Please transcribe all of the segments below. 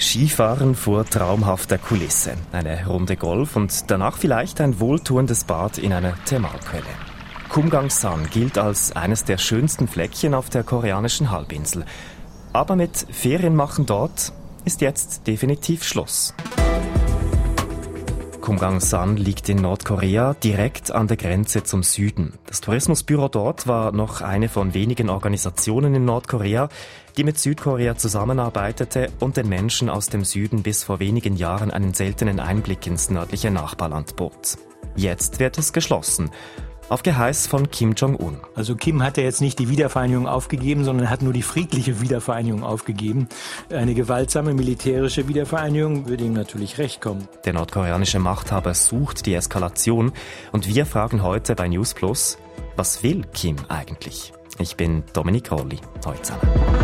Skifahren vor traumhafter Kulisse, eine Runde Golf und danach vielleicht ein wohltuendes Bad in einer Thermalquelle. Kumgangsan gilt als eines der schönsten Fleckchen auf der koreanischen Halbinsel. Aber mit Ferienmachen dort ist jetzt definitiv Schluss. Kumgangsan liegt in Nordkorea direkt an der Grenze zum Süden. Das Tourismusbüro dort war noch eine von wenigen Organisationen in Nordkorea, die mit Südkorea zusammenarbeitete und den Menschen aus dem Süden bis vor wenigen Jahren einen seltenen Einblick ins nördliche Nachbarland bot. Jetzt wird es geschlossen auf Geheiß von Kim Jong-un. Also Kim hat ja jetzt nicht die Wiedervereinigung aufgegeben, sondern hat nur die friedliche Wiedervereinigung aufgegeben. Eine gewaltsame militärische Wiedervereinigung würde ihm natürlich recht kommen. Der nordkoreanische Machthaber sucht die Eskalation und wir fragen heute bei News Plus, was will Kim eigentlich? Ich bin Dominik Rolli. Heute zusammen.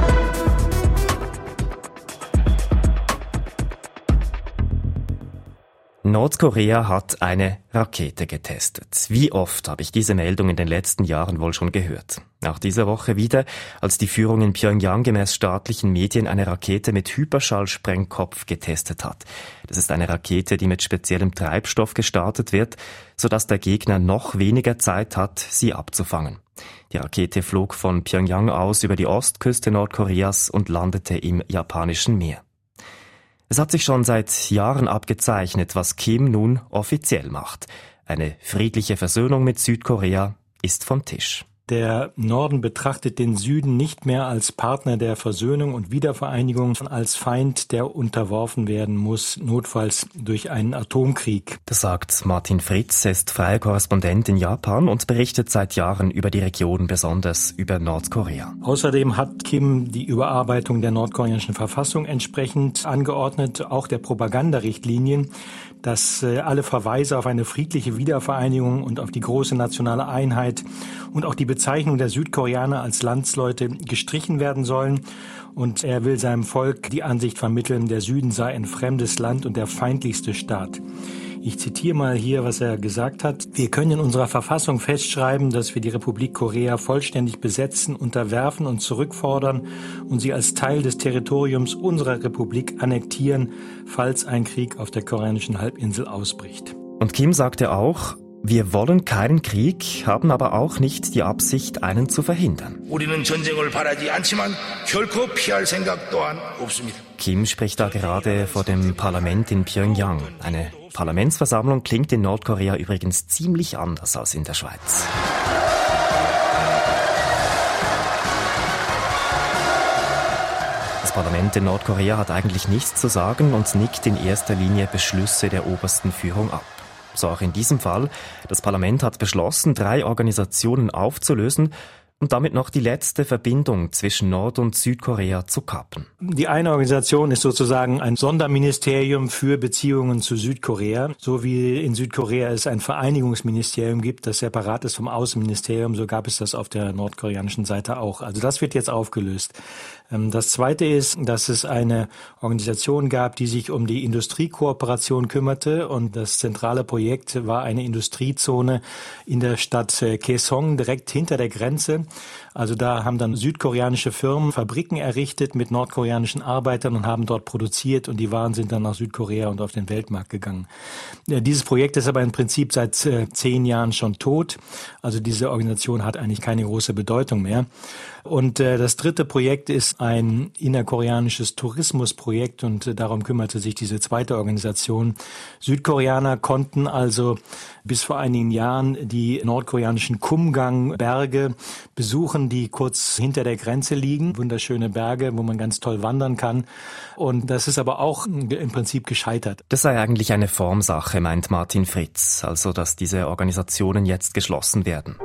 Nordkorea hat eine Rakete getestet. Wie oft habe ich diese Meldung in den letzten Jahren wohl schon gehört? Auch diese Woche wieder, als die Führung in Pyongyang gemäß staatlichen Medien eine Rakete mit Hyperschallsprengkopf getestet hat. Das ist eine Rakete, die mit speziellem Treibstoff gestartet wird, sodass der Gegner noch weniger Zeit hat, sie abzufangen. Die Rakete flog von Pyongyang aus über die Ostküste Nordkoreas und landete im japanischen Meer. Es hat sich schon seit Jahren abgezeichnet, was Kim nun offiziell macht. Eine friedliche Versöhnung mit Südkorea ist vom Tisch. Der Norden betrachtet den Süden nicht mehr als Partner der Versöhnung und Wiedervereinigung, sondern als Feind, der unterworfen werden muss, notfalls durch einen Atomkrieg. Das sagt Martin Fritz, er ist freier Korrespondent in Japan und berichtet seit Jahren über die Region, besonders über Nordkorea. Außerdem hat Kim die Überarbeitung der nordkoreanischen Verfassung entsprechend angeordnet, auch der Propagandarichtlinien, dass äh, alle Verweise auf eine friedliche Wiedervereinigung und auf die große nationale Einheit und auch die Bezeichnung der Südkoreaner als Landsleute gestrichen werden sollen. Und er will seinem Volk die Ansicht vermitteln, der Süden sei ein fremdes Land und der feindlichste Staat. Ich zitiere mal hier, was er gesagt hat. Wir können in unserer Verfassung festschreiben, dass wir die Republik Korea vollständig besetzen, unterwerfen und zurückfordern und sie als Teil des Territoriums unserer Republik annektieren, falls ein Krieg auf der koreanischen Halbinsel ausbricht. Und Kim sagte auch, wir wollen keinen Krieg, haben aber auch nicht die Absicht, einen zu verhindern. Kim spricht da gerade vor dem Parlament in Pyongyang. Eine Parlamentsversammlung klingt in Nordkorea übrigens ziemlich anders als in der Schweiz. Das Parlament in Nordkorea hat eigentlich nichts zu sagen und nickt in erster Linie Beschlüsse der obersten Führung ab. So auch in diesem Fall. Das Parlament hat beschlossen, drei Organisationen aufzulösen und damit noch die letzte Verbindung zwischen Nord- und Südkorea zu kappen. Die eine Organisation ist sozusagen ein Sonderministerium für Beziehungen zu Südkorea, so wie in Südkorea es ein Vereinigungsministerium gibt, das separat ist vom Außenministerium, so gab es das auf der nordkoreanischen Seite auch. Also das wird jetzt aufgelöst. Ähm, das Zweite ist, dass es eine Organisation gab, die sich um die Industriekooperation kümmerte und das zentrale Projekt war eine Industriezone in der Stadt äh, Kaesong, direkt hinter der Grenze. Also da haben dann südkoreanische Firmen Fabriken errichtet mit nordkoreanischen Arbeitern und haben dort produziert und die Waren sind dann nach Südkorea und auf den Weltmarkt gegangen. Dieses Projekt ist aber im Prinzip seit äh, zehn Jahren schon tot. Also diese Organisation hat eigentlich keine große Bedeutung mehr. Und äh, das dritte Projekt ist ein innerkoreanisches Tourismusprojekt und äh, darum kümmerte sich diese zweite Organisation. Südkoreaner konnten also bis vor einigen Jahren die nordkoreanischen Kumgang-Berge besuchen, die kurz hinter der Grenze liegen. Wunderschöne Berge, wo man ganz toll wandern kann. Und das ist aber auch im Prinzip gescheitert. Das sei eigentlich eine Formsache, meint Martin Fritz, also dass diese Organisationen jetzt geschlossen werden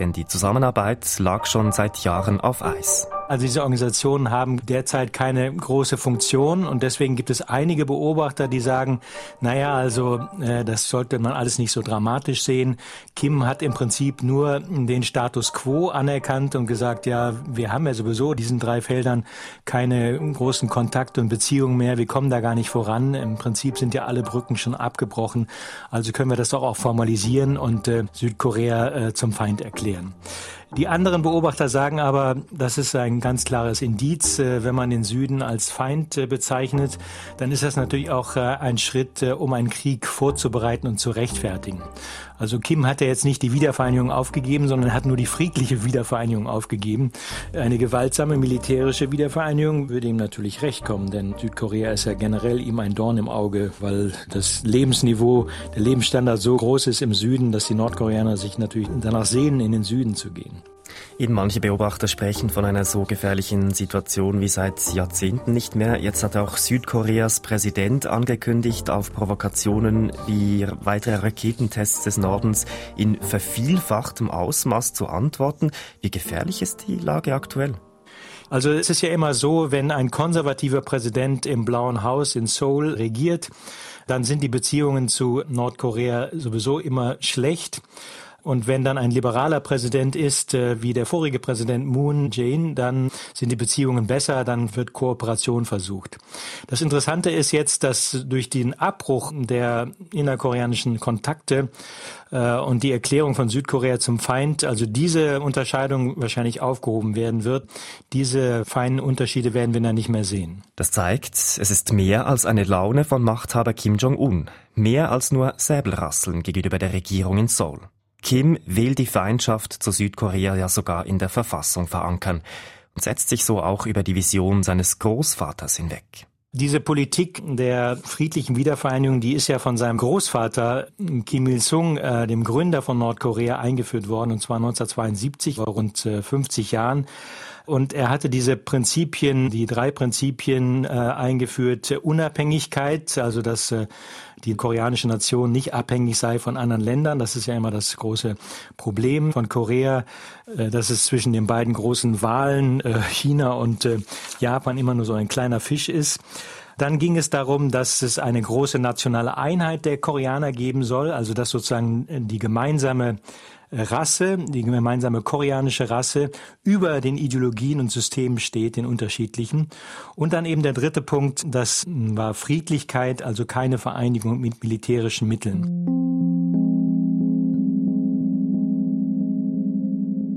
denn die Zusammenarbeit lag schon seit Jahren auf Eis. Also diese Organisationen haben derzeit keine große Funktion und deswegen gibt es einige Beobachter, die sagen, naja, also äh, das sollte man alles nicht so dramatisch sehen. Kim hat im Prinzip nur den Status quo anerkannt und gesagt, ja, wir haben ja sowieso diesen drei Feldern keine großen Kontakte und Beziehungen mehr, wir kommen da gar nicht voran. Im Prinzip sind ja alle Brücken schon abgebrochen. Also können wir das doch auch formalisieren und äh, Südkorea äh, zum Feind erklären. Die anderen Beobachter sagen aber, das ist ein ganz klares Indiz. Äh, wenn man den Süden als Feind äh, bezeichnet, dann ist das natürlich auch äh, ein Schritt, um einen Krieg vorzubereiten und zu rechtfertigen. Also Kim hat ja jetzt nicht die Wiedervereinigung aufgegeben, sondern hat nur die friedliche Wiedervereinigung aufgegeben. Eine gewaltsame militärische Wiedervereinigung würde ihm natürlich recht kommen, denn Südkorea ist ja generell ihm ein Dorn im Auge, weil das Lebensniveau, der Lebensstandard so groß ist im Süden, dass die Nordkoreaner sich natürlich danach sehnen, in den Süden zu gehen. Eben manche Beobachter sprechen von einer so gefährlichen Situation wie seit Jahrzehnten nicht mehr. Jetzt hat auch Südkoreas Präsident angekündigt, auf Provokationen wie weitere Raketentests des Nordens in vervielfachtem Ausmaß zu antworten. Wie gefährlich ist die Lage aktuell? Also es ist ja immer so, wenn ein konservativer Präsident im Blauen Haus in Seoul regiert, dann sind die Beziehungen zu Nordkorea sowieso immer schlecht. Und wenn dann ein liberaler Präsident ist, äh, wie der vorige Präsident Moon Jae-in, dann sind die Beziehungen besser, dann wird Kooperation versucht. Das Interessante ist jetzt, dass durch den Abbruch der innerkoreanischen Kontakte äh, und die Erklärung von Südkorea zum Feind, also diese Unterscheidung wahrscheinlich aufgehoben werden wird. Diese feinen Unterschiede werden wir dann nicht mehr sehen. Das zeigt, es ist mehr als eine Laune von Machthaber Kim Jong-un. Mehr als nur Säbelrasseln gegenüber der Regierung in Seoul. Kim will die Feindschaft zu Südkorea ja sogar in der Verfassung verankern und setzt sich so auch über die Vision seines Großvaters hinweg. Diese Politik der friedlichen Wiedervereinigung, die ist ja von seinem Großvater Kim Il-sung, äh, dem Gründer von Nordkorea, eingeführt worden, und zwar 1972, vor rund äh, 50 Jahren. Und er hatte diese Prinzipien, die drei Prinzipien äh, eingeführt. Unabhängigkeit, also dass äh, die koreanische Nation nicht abhängig sei von anderen Ländern. Das ist ja immer das große Problem von Korea, äh, dass es zwischen den beiden großen Wahlen, äh, China und äh, Japan, immer nur so ein kleiner Fisch ist. Dann ging es darum, dass es eine große nationale Einheit der Koreaner geben soll, also dass sozusagen die gemeinsame Rasse, die gemeinsame koreanische Rasse über den Ideologien und Systemen steht, den unterschiedlichen. Und dann eben der dritte Punkt, das war Friedlichkeit, also keine Vereinigung mit militärischen Mitteln.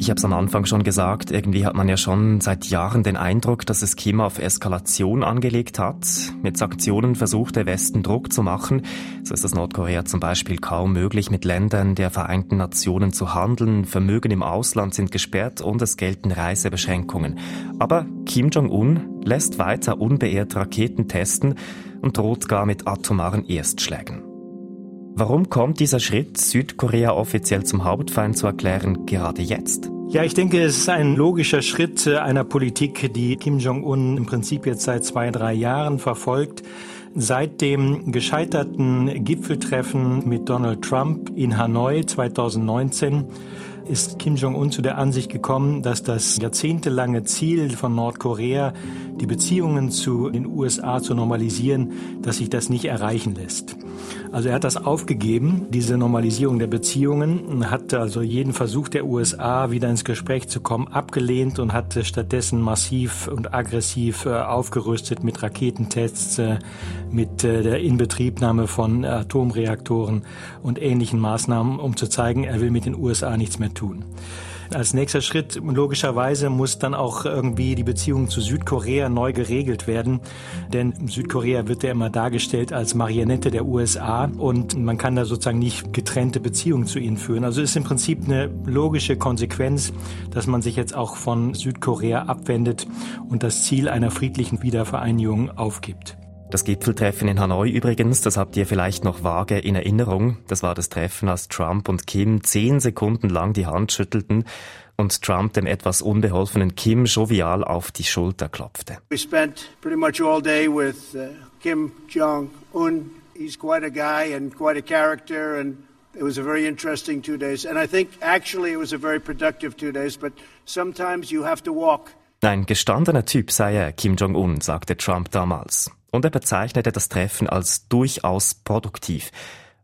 Ich habe es am Anfang schon gesagt, irgendwie hat man ja schon seit Jahren den Eindruck, dass es Kim auf Eskalation angelegt hat. Mit Sanktionen versucht der Westen Druck zu machen. So ist es Nordkorea zum Beispiel kaum möglich, mit Ländern der Vereinten Nationen zu handeln. Vermögen im Ausland sind gesperrt und es gelten Reisebeschränkungen. Aber Kim Jong-un lässt weiter unbeirrt Raketen testen und droht gar mit atomaren Erstschlägen. Warum kommt dieser Schritt, Südkorea offiziell zum Hauptfeind zu erklären, gerade jetzt? Ja, ich denke, es ist ein logischer Schritt einer Politik, die Kim Jong-un im Prinzip jetzt seit zwei, drei Jahren verfolgt. Seit dem gescheiterten Gipfeltreffen mit Donald Trump in Hanoi 2019 ist Kim Jong-un zu der Ansicht gekommen, dass das jahrzehntelange Ziel von Nordkorea, die Beziehungen zu den USA zu normalisieren, dass sich das nicht erreichen lässt. Also er hat das aufgegeben, diese Normalisierung der Beziehungen, hat also jeden Versuch der USA, wieder ins Gespräch zu kommen, abgelehnt und hat stattdessen massiv und aggressiv äh, aufgerüstet mit Raketentests, äh, mit äh, der Inbetriebnahme von Atomreaktoren und ähnlichen Maßnahmen, um zu zeigen, er will mit den USA nichts mehr tun. Als nächster Schritt logischerweise muss dann auch irgendwie die Beziehung zu Südkorea neu geregelt werden, denn Südkorea wird ja immer dargestellt als Marionette der USA und man kann da sozusagen nicht getrennte Beziehungen zu ihnen führen. Also ist im Prinzip eine logische Konsequenz, dass man sich jetzt auch von Südkorea abwendet und das Ziel einer friedlichen Wiedervereinigung aufgibt. Das Gipfeltreffen in Hanoi übrigens, das habt ihr vielleicht noch vage in Erinnerung. Das war das Treffen, als Trump und Kim zehn Sekunden lang die Hand schüttelten und Trump dem etwas unbeholfenen Kim jovial auf die Schulter klopfte. We spent pretty much all day with uh, Kim Jong-un. He's quite a guy and quite a character and it was a very interesting two days. And I think actually it was a very productive two days, but sometimes you have to walk. Ein gestandener Typ sei er, Kim Jong-un, sagte Trump damals und er bezeichnete das Treffen als durchaus produktiv.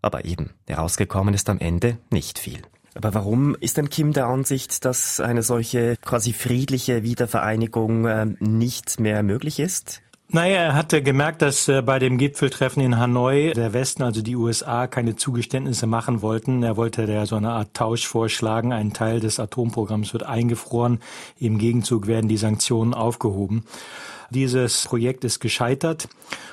Aber eben, herausgekommen ist am Ende nicht viel. Aber warum ist denn Kim der Ansicht, dass eine solche quasi friedliche Wiedervereinigung äh, nicht mehr möglich ist? Naja, er hatte gemerkt, dass äh, bei dem Gipfeltreffen in Hanoi der Westen, also die USA, keine Zugeständnisse machen wollten. Er wollte da so eine Art Tausch vorschlagen. Ein Teil des Atomprogramms wird eingefroren. Im Gegenzug werden die Sanktionen aufgehoben. Dieses Projekt ist gescheitert.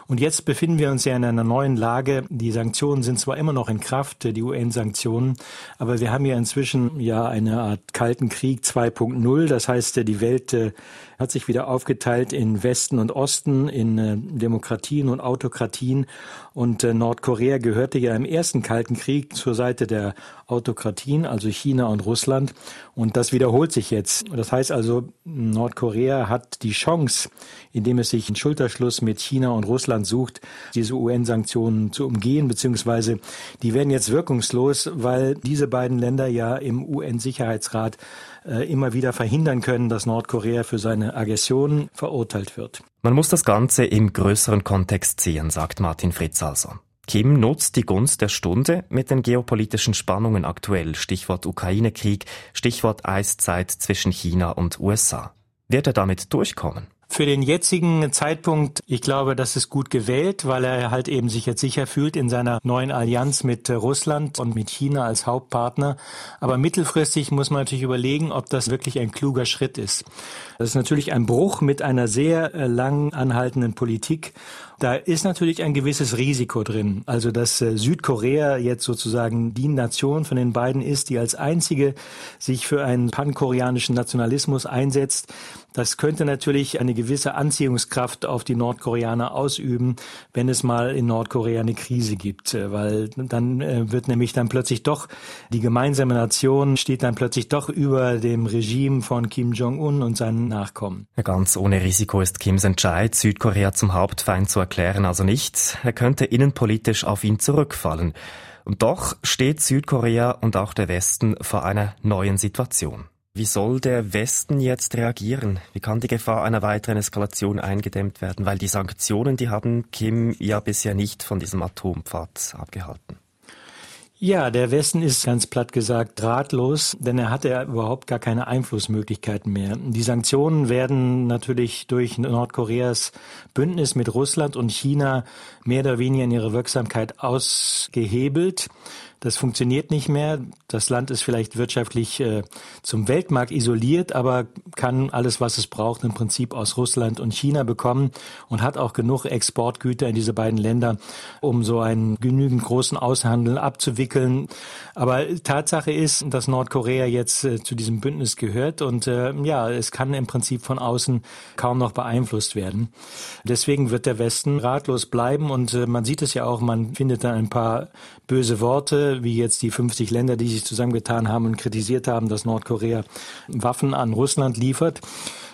Und jetzt befinden wir uns ja in einer neuen Lage. Die Sanktionen sind zwar immer noch in Kraft, die UN-Sanktionen, aber wir haben ja inzwischen ja eine Art Kalten Krieg 2.0. Das heißt, die Welt äh, hat sich wieder aufgeteilt in Westen und Osten, in äh, Demokratien und Autokratien. Und äh, Nordkorea gehörte ja im ersten Kalten Krieg zur Seite der Autokratien, also China und Russland. Und das wiederholt sich jetzt. Das heißt also, Nordkorea hat die Chance, indem es sich einen Schulterschluss mit China und Russland sucht, diese UN-Sanktionen zu umgehen, beziehungsweise die werden jetzt wirkungslos, weil diese beiden Länder ja im UN-Sicherheitsrat äh, immer wieder verhindern können, dass Nordkorea für seine Aggressionen verurteilt wird. Man muss das Ganze im größeren Kontext sehen, sagt Martin Fritz also. Kim nutzt die Gunst der Stunde mit den geopolitischen Spannungen aktuell, Stichwort Ukraine-Krieg, Stichwort Eiszeit zwischen China und USA. Wird er damit durchkommen? Für den jetzigen Zeitpunkt, ich glaube, das ist gut gewählt, weil er halt eben sich jetzt sicher fühlt in seiner neuen Allianz mit Russland und mit China als Hauptpartner. Aber mittelfristig muss man natürlich überlegen, ob das wirklich ein kluger Schritt ist. Das ist natürlich ein Bruch mit einer sehr äh, lang anhaltenden Politik. Da ist natürlich ein gewisses Risiko drin. Also, dass äh, Südkorea jetzt sozusagen die Nation von den beiden ist, die als einzige sich für einen pankoreanischen Nationalismus einsetzt, das könnte natürlich eine gewisse Anziehungskraft auf die Nordkoreaner ausüben, wenn es mal in Nordkorea eine Krise gibt, äh, weil dann wird nämlich dann plötzlich doch die gemeinsame Nation steht dann plötzlich doch über dem Regime von Kim Jong-un und seinen nachkommen. Ganz ohne Risiko ist Kims Entscheid, Südkorea zum Hauptfeind zu erklären, also nicht. Er könnte innenpolitisch auf ihn zurückfallen. Und doch steht Südkorea und auch der Westen vor einer neuen Situation. Wie soll der Westen jetzt reagieren? Wie kann die Gefahr einer weiteren Eskalation eingedämmt werden? Weil die Sanktionen, die haben Kim ja bisher nicht von diesem Atompfad abgehalten. Ja, der Westen ist ganz platt gesagt ratlos, denn er hat ja überhaupt gar keine Einflussmöglichkeiten mehr. Die Sanktionen werden natürlich durch Nordkoreas Bündnis mit Russland und China mehr oder weniger in ihre Wirksamkeit ausgehebelt. Das funktioniert nicht mehr. Das Land ist vielleicht wirtschaftlich äh, zum Weltmarkt isoliert, aber kann alles, was es braucht, im Prinzip aus Russland und China bekommen und hat auch genug Exportgüter in diese beiden Länder, um so einen genügend großen Außenhandel abzuwickeln. Aber Tatsache ist, dass Nordkorea jetzt äh, zu diesem Bündnis gehört und äh, ja, es kann im Prinzip von außen kaum noch beeinflusst werden. Deswegen wird der Westen ratlos bleiben und äh, man sieht es ja auch, man findet da ein paar böse Worte wie jetzt die 50 Länder, die sich zusammengetan haben und kritisiert haben, dass Nordkorea Waffen an Russland liefert.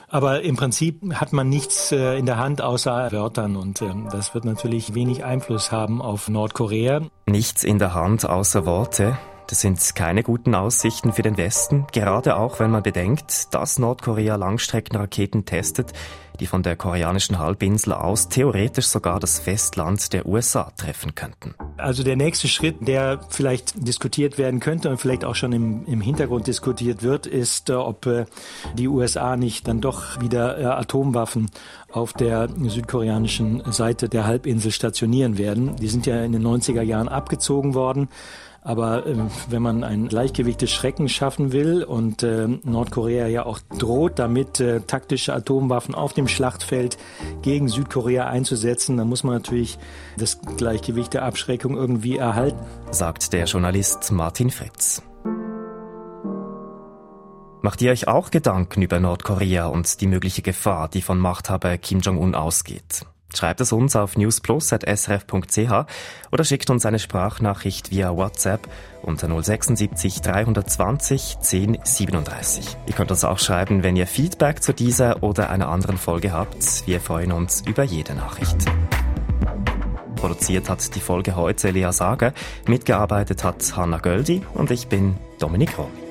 Aber im Prinzip hat man nichts äh, in der Hand außer Wörtern und ähm, das wird natürlich wenig Einfluss haben auf Nordkorea. Nichts in der Hand außer Worte. Das sind keine guten Aussichten für den Westen, gerade auch wenn man bedenkt, dass Nordkorea Langstreckenraketen testet, die von der koreanischen Halbinsel aus theoretisch sogar das Festland der USA treffen könnten. Also der nächste Schritt, der vielleicht diskutiert werden könnte und vielleicht auch schon im, im Hintergrund diskutiert wird, ist, äh, ob äh, die USA nicht dann doch wieder äh, Atomwaffen auf der südkoreanischen Seite der Halbinsel stationieren werden. Die sind ja in den 90er Jahren abgezogen worden. Aber äh, wenn man ein Gleichgewicht des Schreckens schaffen will und äh, Nordkorea ja auch droht, damit äh, taktische Atomwaffen auf dem Schlachtfeld gegen Südkorea einzusetzen, dann muss man natürlich das Gleichgewicht der Abschreckung irgendwie erhalten. Sagt der Journalist Martin Fritz. Macht ihr euch auch Gedanken über Nordkorea und die mögliche Gefahr, die von Machthaber Kim Jong-un ausgeht? Schreibt es uns auf newsplus.srf.ch oder schickt uns eine Sprachnachricht via WhatsApp unter 076 320 1037. Ihr könnt uns auch schreiben, wenn ihr Feedback zu dieser oder einer anderen Folge habt. Wir freuen uns über jede Nachricht. Produziert hat die Folge heute Lea Sager, mitgearbeitet hat Hanna Göldi und ich bin Dominik Roll.